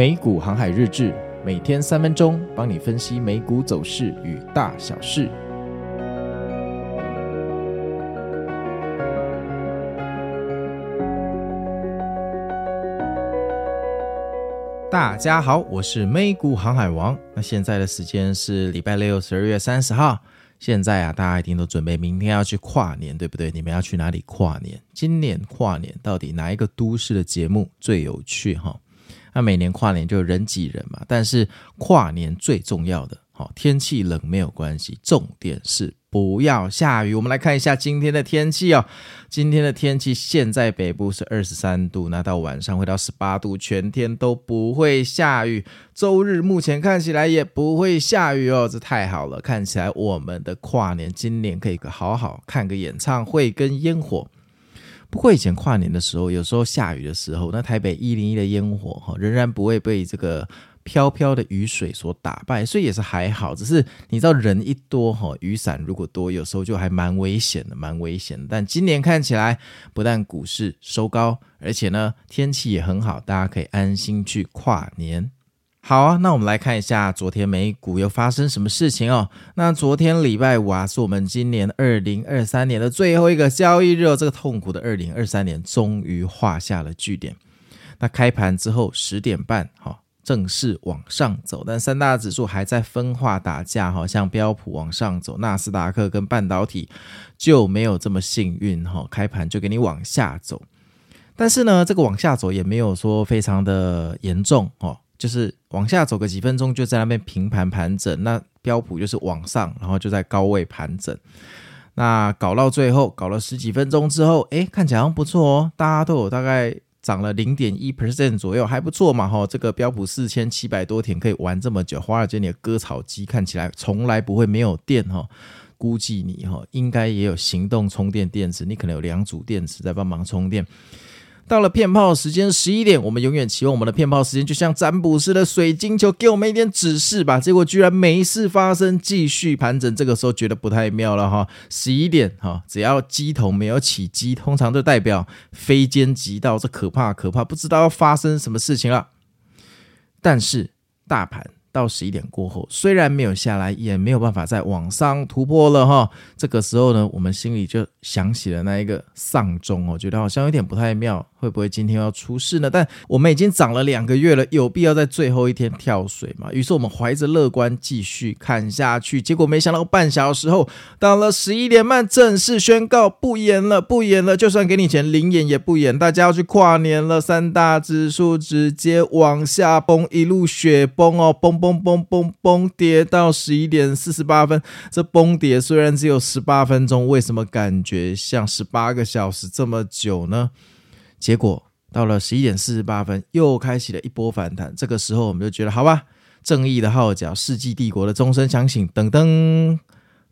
美股航海日志，每天三分钟，帮你分析美股走势与大小事。大家好，我是美股航海王。那现在的时间是礼拜六，十二月三十号。现在啊，大家一定都准备明天要去跨年，对不对？你们要去哪里跨年？今年跨年到底哪一个都市的节目最有趣？哈？那每年跨年就人挤人嘛，但是跨年最重要的，好，天气冷没有关系，重点是不要下雨。我们来看一下今天的天气哦。今天的天气，现在北部是二十三度，那到晚上会到十八度，全天都不会下雨。周日目前看起来也不会下雨哦，这太好了，看起来我们的跨年今年可以好好看个演唱会跟烟火。不过以前跨年的时候，有时候下雨的时候，那台北一零一的烟火哈，仍然不会被这个飘飘的雨水所打败，所以也是还好。只是你知道人一多哈，雨伞如果多，有时候就还蛮危险的，蛮危险的。但今年看起来，不但股市收高，而且呢天气也很好，大家可以安心去跨年。好啊，那我们来看一下昨天美股又发生什么事情哦。那昨天礼拜五啊，是我们今年二零二三年的最后一个交易日哦。这个痛苦的二零二三年终于画下了句点。那开盘之后十点半，哈，正式往上走，但三大指数还在分化打架，哈，像标普往上走，纳斯达克跟半导体就没有这么幸运，哈，开盘就给你往下走。但是呢，这个往下走也没有说非常的严重，哦。就是往下走个几分钟，就在那边平盘盘整。那标普就是往上，然后就在高位盘整。那搞到最后，搞了十几分钟之后，诶，看起来好像不错哦，大家都有大概涨了零点一 percent 左右，还不错嘛哈。这个标普四千七百多点可以玩这么久，华尔街你的割草机看起来从来不会没有电哈。估计你哈应该也有行动充电电池，你可能有两组电池在帮忙充电。到了骗炮时间十一点，我们永远期望我们的骗炮时间就像占卜师的水晶球，给我们一点指示吧。结果居然没事发生，继续盘整。这个时候觉得不太妙了哈。十一点哈，只要机头没有起机，通常就代表非奸即盗，这可怕可怕，不知道要发生什么事情了。但是大盘。到十一点过后，虽然没有下来，也没有办法再往上突破了哈。这个时候呢，我们心里就想起了那一个丧钟，我觉得好像有点不太妙，会不会今天要出事呢？但我们已经涨了两个月了，有必要在最后一天跳水吗？于是我们怀着乐观继续看下去。结果没想到半小时后，到了十一点半，正式宣告不演了，不演了，就算给你钱，零演也不演。大家要去跨年了，三大指数直接往下崩，一路雪崩哦，崩。崩崩崩崩跌到十一点四十八分，这崩跌虽然只有十八分钟，为什么感觉像十八个小时这么久呢？结果到了十一点四十八分，又开启了一波反弹。这个时候我们就觉得，好吧，正义的号角，世纪帝国的钟声响醒，噔噔，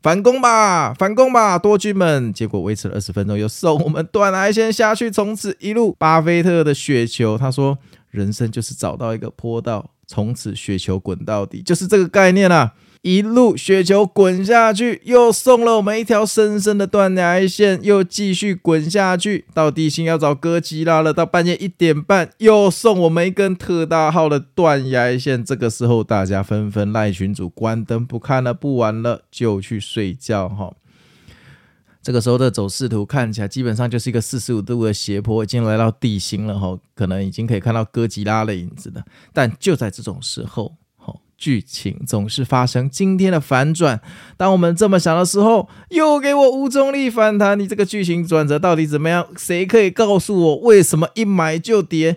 反攻吧，反攻吧，多军们！结果维持了二十分钟，又送我们断崖线下去，从此一路巴菲特的雪球。他说，人生就是找到一个坡道。从此雪球滚到底，就是这个概念啊！一路雪球滚下去，又送了我们一条深深的断崖线，又继续滚下去，到地心要找哥吉拉了。到半夜一点半，又送我们一根特大号的断崖线。这个时候，大家纷纷赖群主关灯不看了，不玩了，就去睡觉哈。这个时候的走势图看起来基本上就是一个四十五度的斜坡，已经来到地心了哈，可能已经可以看到哥吉拉的影子了。但就在这种时候，哈，剧情总是发生今天的反转。当我们这么想的时候，又给我无重力反弹。你这个剧情转折到底怎么样？谁可以告诉我为什么一买就跌？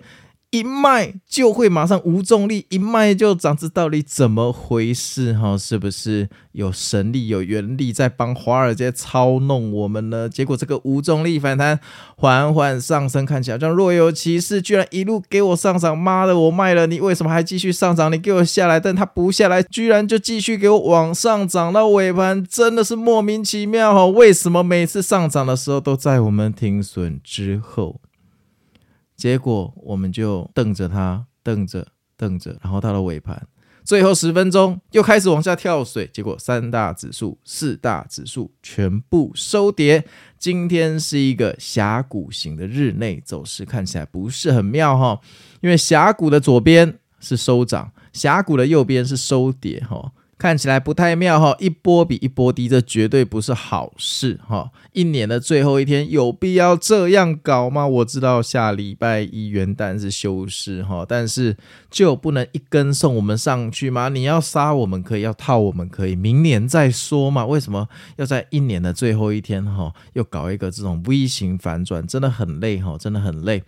一卖就会马上无重力，一卖就涨，这到底怎么回事？哈，是不是有神力、有原力在帮华尔街操弄我们呢？结果这个无重力反弹缓缓上升，看起来像若有其事，居然一路给我上涨。妈的，我卖了你，为什么还继续上涨？你给我下来，但它不下来，居然就继续给我往上涨到尾盘，真的是莫名其妙哈！为什么每次上涨的时候都在我们停损之后？结果我们就瞪着它，瞪着瞪着，然后到了尾盘，最后十分钟又开始往下跳水。结果三大指数、四大指数全部收跌。今天是一个峡谷型的日内走势，看起来不是很妙哈。因为峡谷的左边是收涨，峡谷的右边是收跌，哈。看起来不太妙哈，一波比一波低，这绝对不是好事哈。一年的最后一天，有必要这样搞吗？我知道下礼拜一元旦是休市哈，但是就不能一根送我们上去吗？你要杀我们可以，要套我们可以，明年再说嘛。为什么要在一年的最后一天哈，又搞一个这种 V 型反转？真的很累哈，真的很累。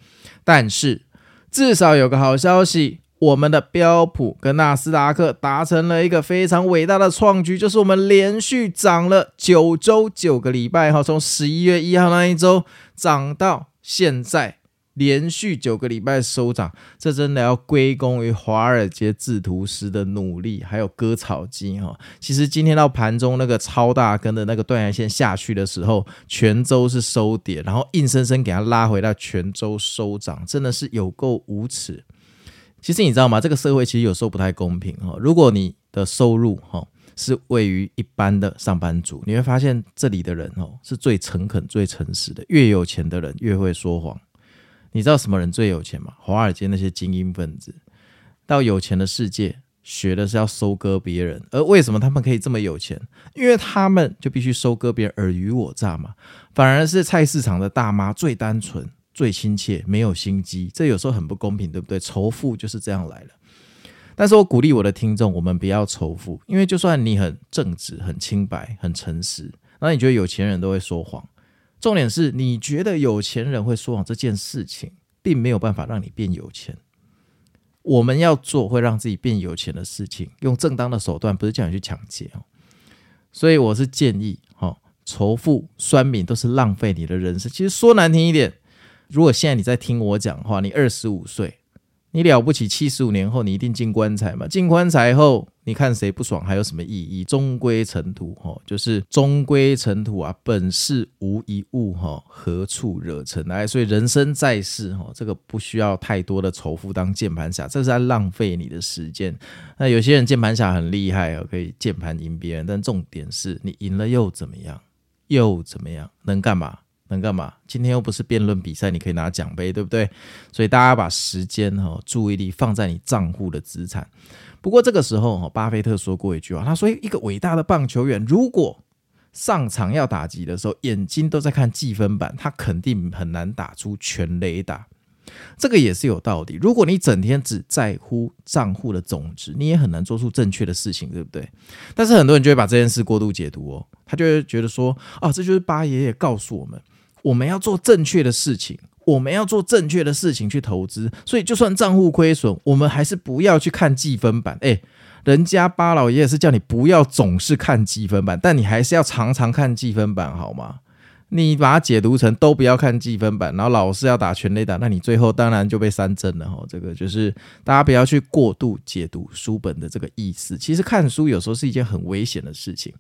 但是至少有个好消息。我们的标普跟纳斯达克达成了一个非常伟大的创举，就是我们连续涨了九周九个礼拜，哈，从十一月一号那一周涨到现在，连续九个礼拜收涨，这真的要归功于华尔街制图师的努力，还有割草机，哈。其实今天到盘中那个超大根的那个断崖线下去的时候，全周是收跌，然后硬生生给它拉回到全周收涨，真的是有够无耻。其实你知道吗？这个社会其实有时候不太公平哈。如果你的收入哈是位于一般的上班族，你会发现这里的人哦是最诚恳、最诚实的。越有钱的人越会说谎。你知道什么人最有钱吗？华尔街那些精英分子到有钱的世界学的是要收割别人，而为什么他们可以这么有钱？因为他们就必须收割别人尔虞我诈嘛。反而是菜市场的大妈最单纯。最亲切，没有心机，这有时候很不公平，对不对？仇富就是这样来的。但是我鼓励我的听众，我们不要仇富，因为就算你很正直、很清白、很诚实，那你觉得有钱人都会说谎。重点是你觉得有钱人会说谎这件事情，并没有办法让你变有钱。我们要做会让自己变有钱的事情，用正当的手段，不是叫你去抢劫哦。所以我是建议，哈，仇富、酸民都是浪费你的人生。其实说难听一点。如果现在你在听我讲话，你二十五岁，你了不起，七十五年后你一定进棺材嘛？进棺材后，你看谁不爽，还有什么意义？终归尘土，哈，就是终归尘土啊！本是无一物，哈，何处惹尘埃？所以人生在世，哈，这个不需要太多的仇富当键盘侠，这是在浪费你的时间。那有些人键盘侠很厉害哦，可以键盘赢别人，但重点是你赢了又怎么样？又怎么样？能干嘛？能干嘛？今天又不是辩论比赛，你可以拿奖杯，对不对？所以大家把时间和注意力放在你账户的资产。不过这个时候，巴菲特说过一句话，他说：“一个伟大的棒球员，如果上场要打击的时候，眼睛都在看计分板，他肯定很难打出全垒打。”这个也是有道理。如果你整天只在乎账户的总值，你也很难做出正确的事情，对不对？但是很多人就会把这件事过度解读哦，他就会觉得说：“啊，这就是巴爷爷告诉我们。”我们要做正确的事情，我们要做正确的事情去投资，所以就算账户亏损，我们还是不要去看计分板。诶，人家巴老爷爷是叫你不要总是看计分板，但你还是要常常看计分板，好吗？你把它解读成都不要看计分板，然后老是要打全垒打，那你最后当然就被三针了哈。这个就是大家不要去过度解读书本的这个意思。其实看书有时候是一件很危险的事情，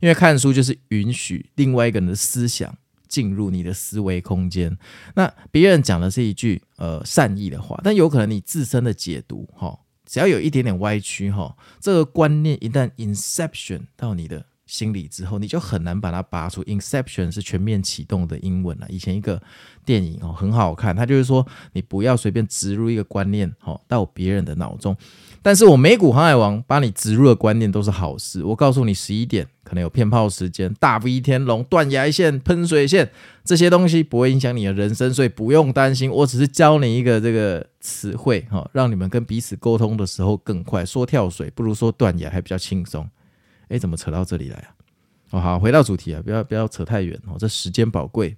因为看书就是允许另外一个人的思想。进入你的思维空间，那别人讲的是一句呃善意的话，但有可能你自身的解读哈，只要有一点点歪曲哈，这个观念一旦 inception 到你的心理之后，你就很难把它拔出。inception 是全面启动的英文啊，以前一个电影哦很好看，它就是说你不要随便植入一个观念哦到别人的脑中。但是我美股航海王把你植入的观念都是好事。我告诉你，十一点可能有骗炮时间，大 V 天龙、断崖线、喷水线这些东西不会影响你的人生，所以不用担心。我只是教你一个这个词汇哈，让你们跟彼此沟通的时候更快。说跳水不如说断崖还比较轻松。诶，怎么扯到这里来啊？哦，好，回到主题啊，不要不要扯太远哦，这时间宝贵。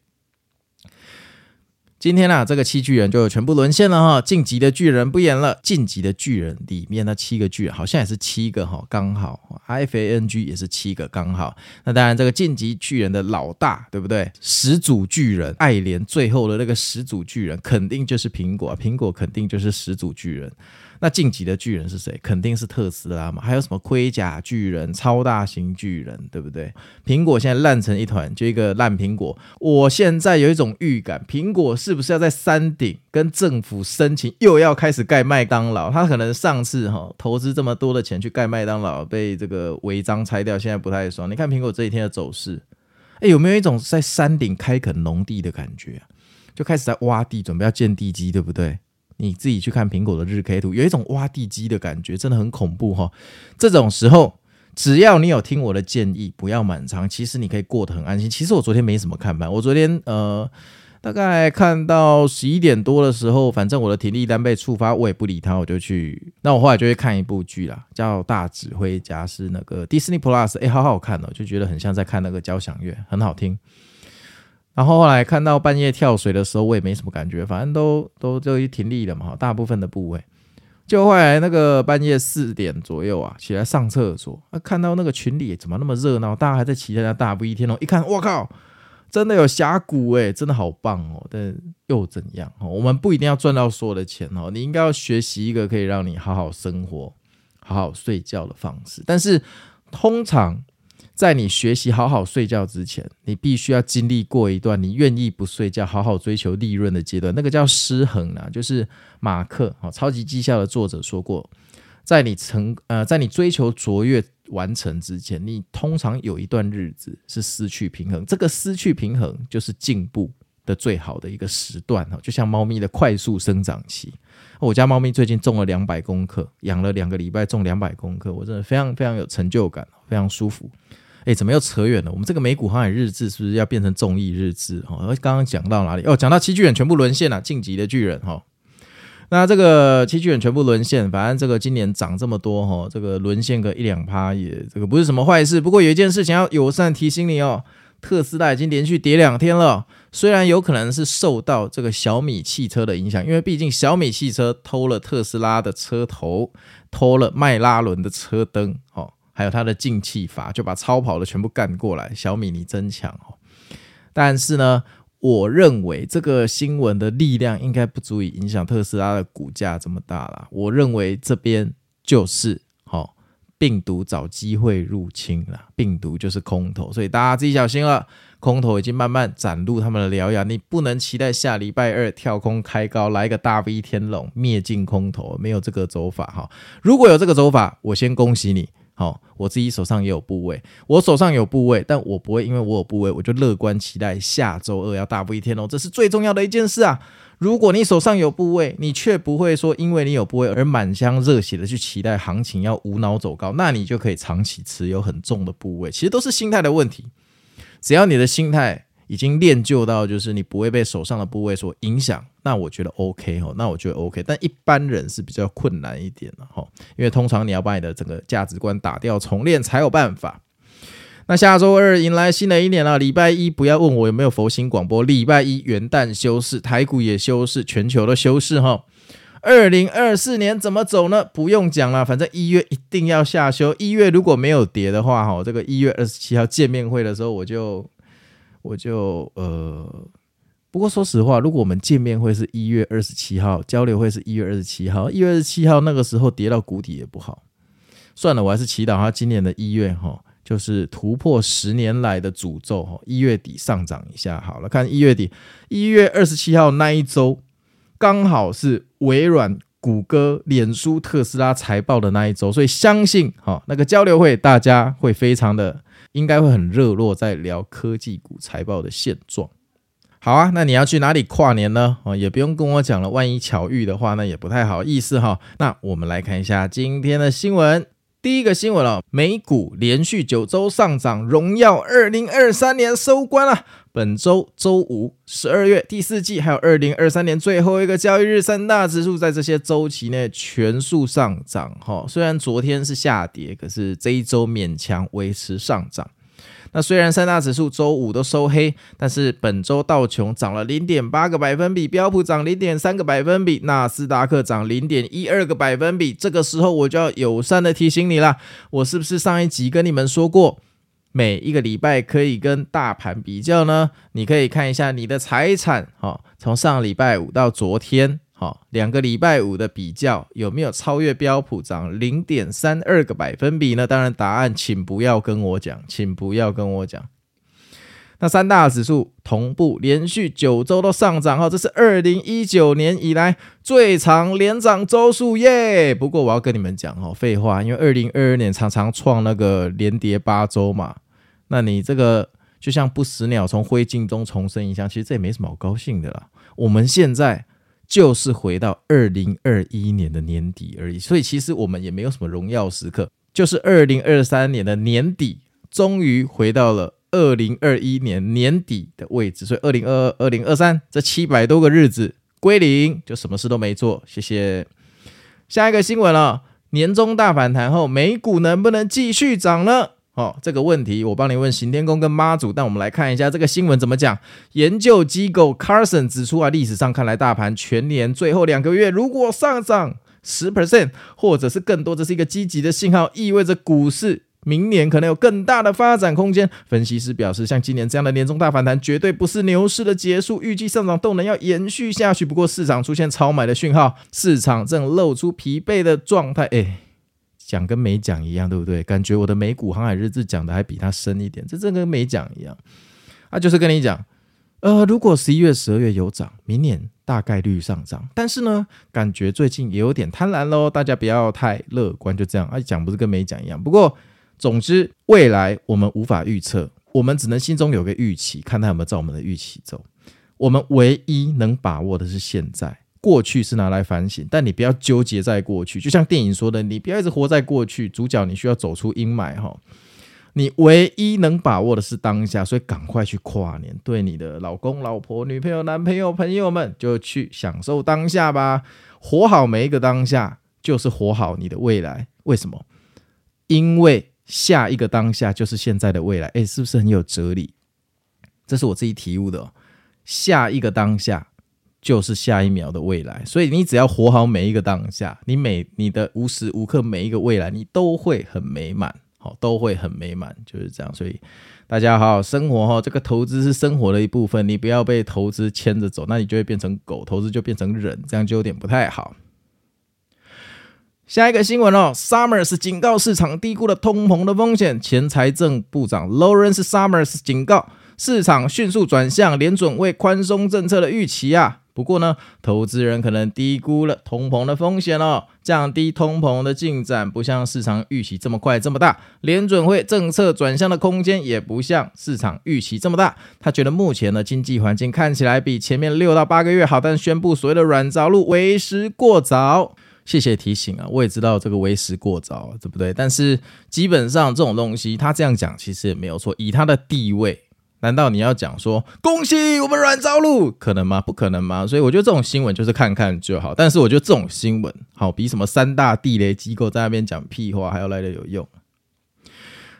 今天啊，这个七巨人就全部沦陷了哈，晋级的巨人不演了。晋级的巨人里面那七个巨人好像也是七个哈，刚好 I F A N G 也是七个刚好。那当然，这个晋级巨人的老大，对不对？始祖巨人爱莲最后的那个始祖巨人，肯定就是苹果，苹果肯定就是始祖巨人。那晋级的巨人是谁？肯定是特斯拉嘛。还有什么盔甲巨人、超大型巨人，对不对？苹果现在烂成一团，就一个烂苹果。我现在有一种预感，苹果是不是要在山顶跟政府申请，又要开始盖麦当劳？他可能上次哈、哦、投资这么多的钱去盖麦当劳，被这个违章拆掉，现在不太爽。你看苹果这几天的走势，哎，有没有一种在山顶开垦农地的感觉？就开始在挖地，准备要建地基，对不对？你自己去看苹果的日 K 图，有一种挖地基的感觉，真的很恐怖哈。这种时候，只要你有听我的建议，不要满仓，其实你可以过得很安心。其实我昨天没什么看盘，我昨天呃。大概看到十一点多的时候，反正我的停利单被触发，我也不理他，我就去。那我后来就会看一部剧啦，叫《大指挥家》，是那个 Disney Plus，哎，好好看哦，就觉得很像在看那个交响乐，很好听。然后后来看到半夜跳水的时候，我也没什么感觉，反正都都就一停立了嘛，大部分的部位。就后来那个半夜四点左右啊，起来上厕所，啊，看到那个群里怎么那么热闹，大家还在期待那大不一天哦，一看，我靠！真的有峡谷诶，真的好棒哦！但又怎样？我们不一定要赚到所有的钱哦。你应该要学习一个可以让你好好生活、好好睡觉的方式。但是，通常在你学习好好睡觉之前，你必须要经历过一段你愿意不睡觉、好好追求利润的阶段。那个叫失衡啊，就是马克哦，超级绩效的作者说过，在你成呃，在你追求卓越。完成之前，你通常有一段日子是失去平衡。这个失去平衡就是进步的最好的一个时段哈，就像猫咪的快速生长期。我家猫咪最近重了两百公克，养了两个礼拜，重两百公克，我真的非常非常有成就感，非常舒服。诶，怎么又扯远了？我们这个美股航海日志是不是要变成综艺日志？哈，刚刚讲到哪里？哦，讲到七巨人全部沦陷了，晋级的巨人哈。那这个七巨人全部沦陷，反正这个今年涨这么多哈，这个沦陷个一两趴也这个不是什么坏事。不过有一件事情要友善提醒你哦，特斯拉已经连续跌两天了，虽然有可能是受到这个小米汽车的影响，因为毕竟小米汽车偷了特斯拉的车头，偷了迈拉伦的车灯，哦，还有它的进气阀，就把超跑的全部干过来。小米你真强哦，但是呢。我认为这个新闻的力量应该不足以影响特斯拉的股价这么大了。我认为这边就是好病毒找机会入侵了，病毒就是空头，所以大家自己小心了。空头已经慢慢展露他们的獠牙，你不能期待下礼拜二跳空开高来个大 V 天龙灭尽空头，没有这个走法哈。如果有这个走法，我先恭喜你。好，我自己手上也有部位，我手上有部位，但我不会因为我有部位，我就乐观期待下周二要大不一天哦，这是最重要的一件事啊！如果你手上有部位，你却不会说因为你有部位而满腔热血的去期待行情要无脑走高，那你就可以长期持有很重的部位，其实都是心态的问题，只要你的心态。已经练就到，就是你不会被手上的部位所影响，那我觉得 OK 哦，那我觉得 OK，但一般人是比较困难一点的哈，因为通常你要把你的整个价值观打掉重练才有办法。那下周二迎来新的一年了，礼拜一不要问我有没有佛心广播，礼拜一元旦休市，台股也休市，全球都休市哈。二零二四年怎么走呢？不用讲了，反正一月一定要下休，一月如果没有跌的话哈，这个一月二十七号见面会的时候我就。我就呃，不过说实话，如果我们见面会是一月二十七号，交流会是一月二十七号，一月二十七号那个时候跌到谷底也不好。算了，我还是祈祷他今年的一月哈，就是突破十年来的诅咒哈，一月底上涨一下好了。看一月底，一月二十七号那一周，刚好是微软、谷歌、脸书、特斯拉财报的那一周，所以相信哈，那个交流会大家会非常的。应该会很热络，在聊科技股财报的现状。好啊，那你要去哪里跨年呢？哦，也不用跟我讲了，万一巧遇的话，那也不太好意思哈。那我们来看一下今天的新闻。第一个新闻哦，美股连续九周上涨，荣耀二零二三年收官了。本周周五，十二月第四季，还有二零二三年最后一个交易日，三大指数在这些周期内全数上涨。哈，虽然昨天是下跌，可是这一周勉强维持上涨。那虽然三大指数周五都收黑，但是本周道琼涨了零点八个百分比，标普涨零点三个百分比，纳斯达克涨零点一二个百分比。这个时候我就要友善的提醒你了，我是不是上一集跟你们说过？每一个礼拜可以跟大盘比较呢，你可以看一下你的财产，哈，从上礼拜五到昨天，好，两个礼拜五的比较有没有超越标普涨零点三二个百分比呢？当然，答案请不要跟我讲，请不要跟我讲。那三大指数同步连续九周都上涨，哈，这是二零一九年以来最长连涨周数耶。不过我要跟你们讲，哈，废话，因为二零二二年常常创那个连跌八周嘛。那你这个就像不死鸟从灰烬中重生一样，其实这也没什么好高兴的啦。我们现在就是回到二零二一年的年底而已。所以其实我们也没有什么荣耀时刻，就是二零二三年的年底，终于回到了二零二一年年底的位置。所以二零二二、二零二三这七百多个日子归零，就什么事都没做。谢谢。下一个新闻了、年终大反弹后，美股能不能继续涨呢？哦，这个问题我帮你问行天宫跟妈祖，但我们来看一下这个新闻怎么讲。研究机构 Carson 指出啊，历史上看来，大盘全年最后两个月如果上涨十 percent 或者是更多，这是一个积极的信号，意味着股市明年可能有更大的发展空间。分析师表示，像今年这样的年终大反弹，绝对不是牛市的结束，预计上涨动能要延续下去。不过市场出现超买的讯号，市场正露出疲惫的状态。哎。讲跟没讲一样，对不对？感觉我的美股航海日志讲的还比他深一点，这这跟没讲一样。啊，就是跟你讲，呃，如果十一月、十二月有涨，明年大概率上涨。但是呢，感觉最近也有点贪婪喽，大家不要太乐观，就这样。啊，讲不是跟没讲一样。不过，总之未来我们无法预测，我们只能心中有个预期，看他有没有照我们的预期走。我们唯一能把握的是现在。过去是拿来反省，但你不要纠结在过去。就像电影说的，你不要一直活在过去。主角你需要走出阴霾哈。你唯一能把握的是当下，所以赶快去跨年。对你的老公、老婆、女朋友、男朋友、朋友们，就去享受当下吧。活好每一个当下，就是活好你的未来。为什么？因为下一个当下就是现在的未来。诶，是不是很有哲理？这是我自己体悟的。下一个当下。就是下一秒的未来，所以你只要活好每一个当下，你每你的无时无刻每一个未来，你都会很美满，好，都会很美满，就是这样。所以大家好好生活哈，这个投资是生活的一部分，你不要被投资牵着走，那你就会变成狗，投资就变成人，这样就有点不太好。下一个新闻哦，Summers 警告市场低估了通膨的风险，前财政部长 Lawrence Summers 警告市场迅速转向联准会宽松政策的预期啊。不过呢，投资人可能低估了通膨的风险哦。降低通膨的进展不像市场预期这么快这么大，联准会政策转向的空间也不像市场预期这么大。他觉得目前的经济环境看起来比前面六到八个月好，但宣布所谓的软着陆为时过早。谢谢提醒啊，我也知道这个为时过早，对不对？但是基本上这种东西，他这样讲其实也没有错，以他的地位。难道你要讲说恭喜我们软着陆可能吗？不可能吗？所以我觉得这种新闻就是看看就好。但是我觉得这种新闻好比什么三大地雷机构在那边讲屁话还要来得有用。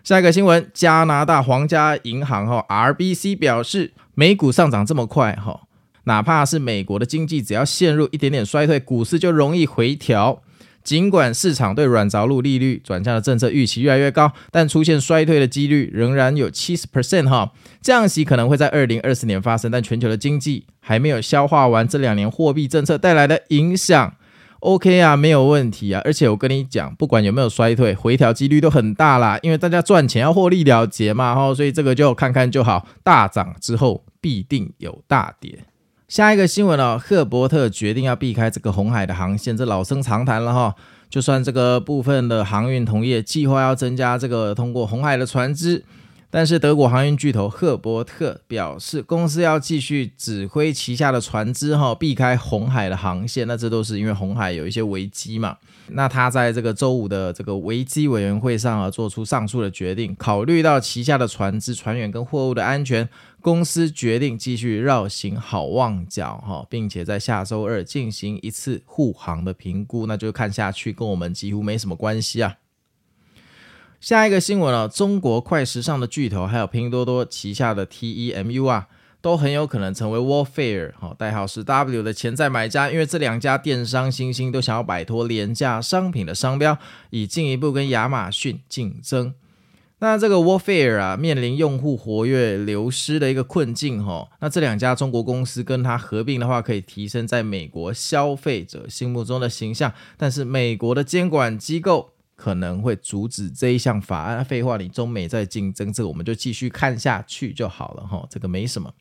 下一个新闻，加拿大皇家银行哈 RBC 表示，美股上涨这么快哈，哪怕是美国的经济只要陷入一点点衰退，股市就容易回调。尽管市场对软着陆利率转向的政策预期越来越高，但出现衰退的几率仍然有七十 percent 哈。降息可能会在二零二四年发生，但全球的经济还没有消化完这两年货币政策带来的影响。OK 啊，没有问题啊。而且我跟你讲，不管有没有衰退，回调几率都很大啦，因为大家赚钱要获利了结嘛，哈，所以这个就看看就好。大涨之后必定有大跌。下一个新闻哦，赫伯特决定要避开这个红海的航线，这老生常谈了哈。就算这个部分的航运同业计划要增加这个通过红海的船只，但是德国航运巨头赫伯特表示，公司要继续指挥旗下的船只哈，避开红海的航线。那这都是因为红海有一些危机嘛。那他在这个周五的这个危机委员会上啊，做出上述的决定，考虑到旗下的船只、船员跟货物的安全。公司决定继续绕行好望角哈，并且在下周二进行一次护航的评估，那就看下去跟我们几乎没什么关系啊。下一个新闻啊，中国快时尚的巨头还有拼多多旗下的 TEMU 啊，都很有可能成为 Wayfair 哈，代号是 W 的潜在买家，因为这两家电商新星都想要摆脱廉价商品的商标，以进一步跟亚马逊竞争。那这个 Warfare 啊，面临用户活跃流失的一个困境哈。那这两家中国公司跟它合并的话，可以提升在美国消费者心目中的形象。但是美国的监管机构可能会阻止这一项法案。废话，你中美在竞争，这个我们就继续看下去就好了哈。这个没什么。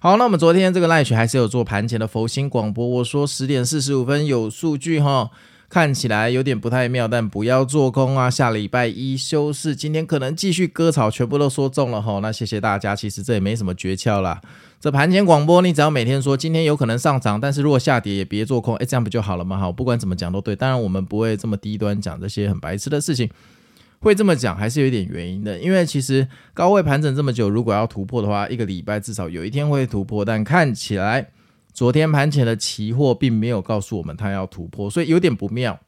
好，那我们昨天这个 Live 还是有做盘前的佛心广播。我说十点四十五分有数据哈。看起来有点不太妙，但不要做空啊！下礼拜一休市，今天可能继续割草，全部都说中了吼。那谢谢大家，其实这也没什么诀窍啦。这盘前广播，你只要每天说今天有可能上涨，但是如果下跌也别做空，诶，这样不就好了吗？好，不管怎么讲都对。当然我们不会这么低端讲这些很白痴的事情，会这么讲还是有一点原因的。因为其实高位盘整这么久，如果要突破的话，一个礼拜至少有一天会突破，但看起来。昨天盘前的期货并没有告诉我们它要突破，所以有点不妙。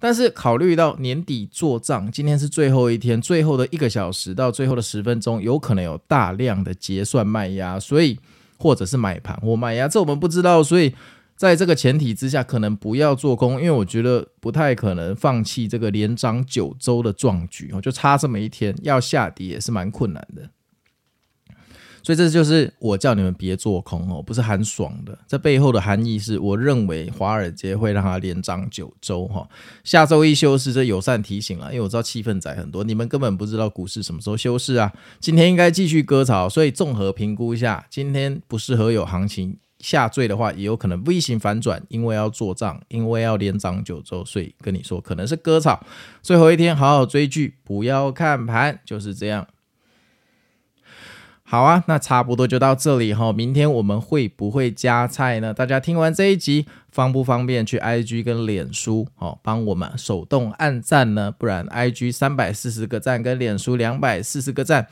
但是考虑到年底做账，今天是最后一天，最后的一个小时到最后的十分钟，有可能有大量的结算卖压，所以或者是买盘或卖压，这我们不知道。所以在这个前提之下，可能不要做空，因为我觉得不太可能放弃这个连涨九周的壮举，就差这么一天，要下跌也是蛮困难的。所以这就是我叫你们别做空哦，不是很爽的。这背后的含义是我认为华尔街会让它连涨九周哈。下周一休市，这友善提醒了，因为我知道气氛仔很多，你们根本不知道股市什么时候休市啊。今天应该继续割草，所以综合评估一下，今天不适合有行情下坠的话，也有可能 V 型反转，因为要做账，因为要连涨九周，所以跟你说可能是割草。最后一天好好追剧，不要看盘，就是这样。好啊，那差不多就到这里哈。明天我们会不会加菜呢？大家听完这一集，方不方便去 IG 跟脸书哦，帮我们手动按赞呢？不然 IG 三百四十个赞跟脸书两百四十个赞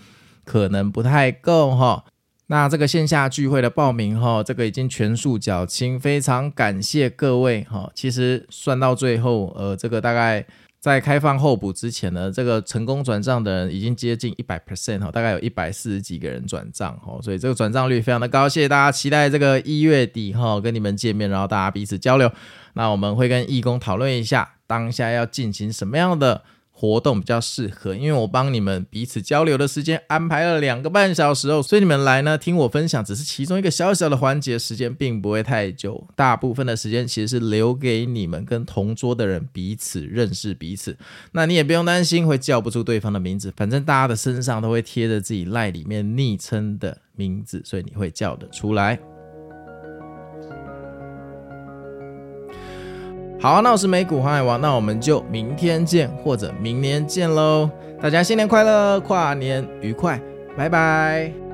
可能不太够哈。那这个线下聚会的报名哈，这个已经全数缴清，非常感谢各位哈。其实算到最后，呃，这个大概。在开放候补之前呢，这个成功转账的人已经接近一百 percent 哦，大概有一百四十几个人转账哦，所以这个转账率非常的高，谢谢大家，期待这个一月底哈跟你们见面，然后大家彼此交流，那我们会跟义工讨论一下当下要进行什么样的。活动比较适合，因为我帮你们彼此交流的时间安排了两个半小时哦，所以你们来呢听我分享只是其中一个小小的环节，时间并不会太久，大部分的时间其实是留给你们跟同桌的人彼此认识彼此。那你也不用担心会叫不出对方的名字，反正大家的身上都会贴着自己赖里面昵称的名字，所以你会叫得出来。好，那我是美股航海王，那我们就明天见，或者明年见喽！大家新年快乐，跨年愉快，拜拜。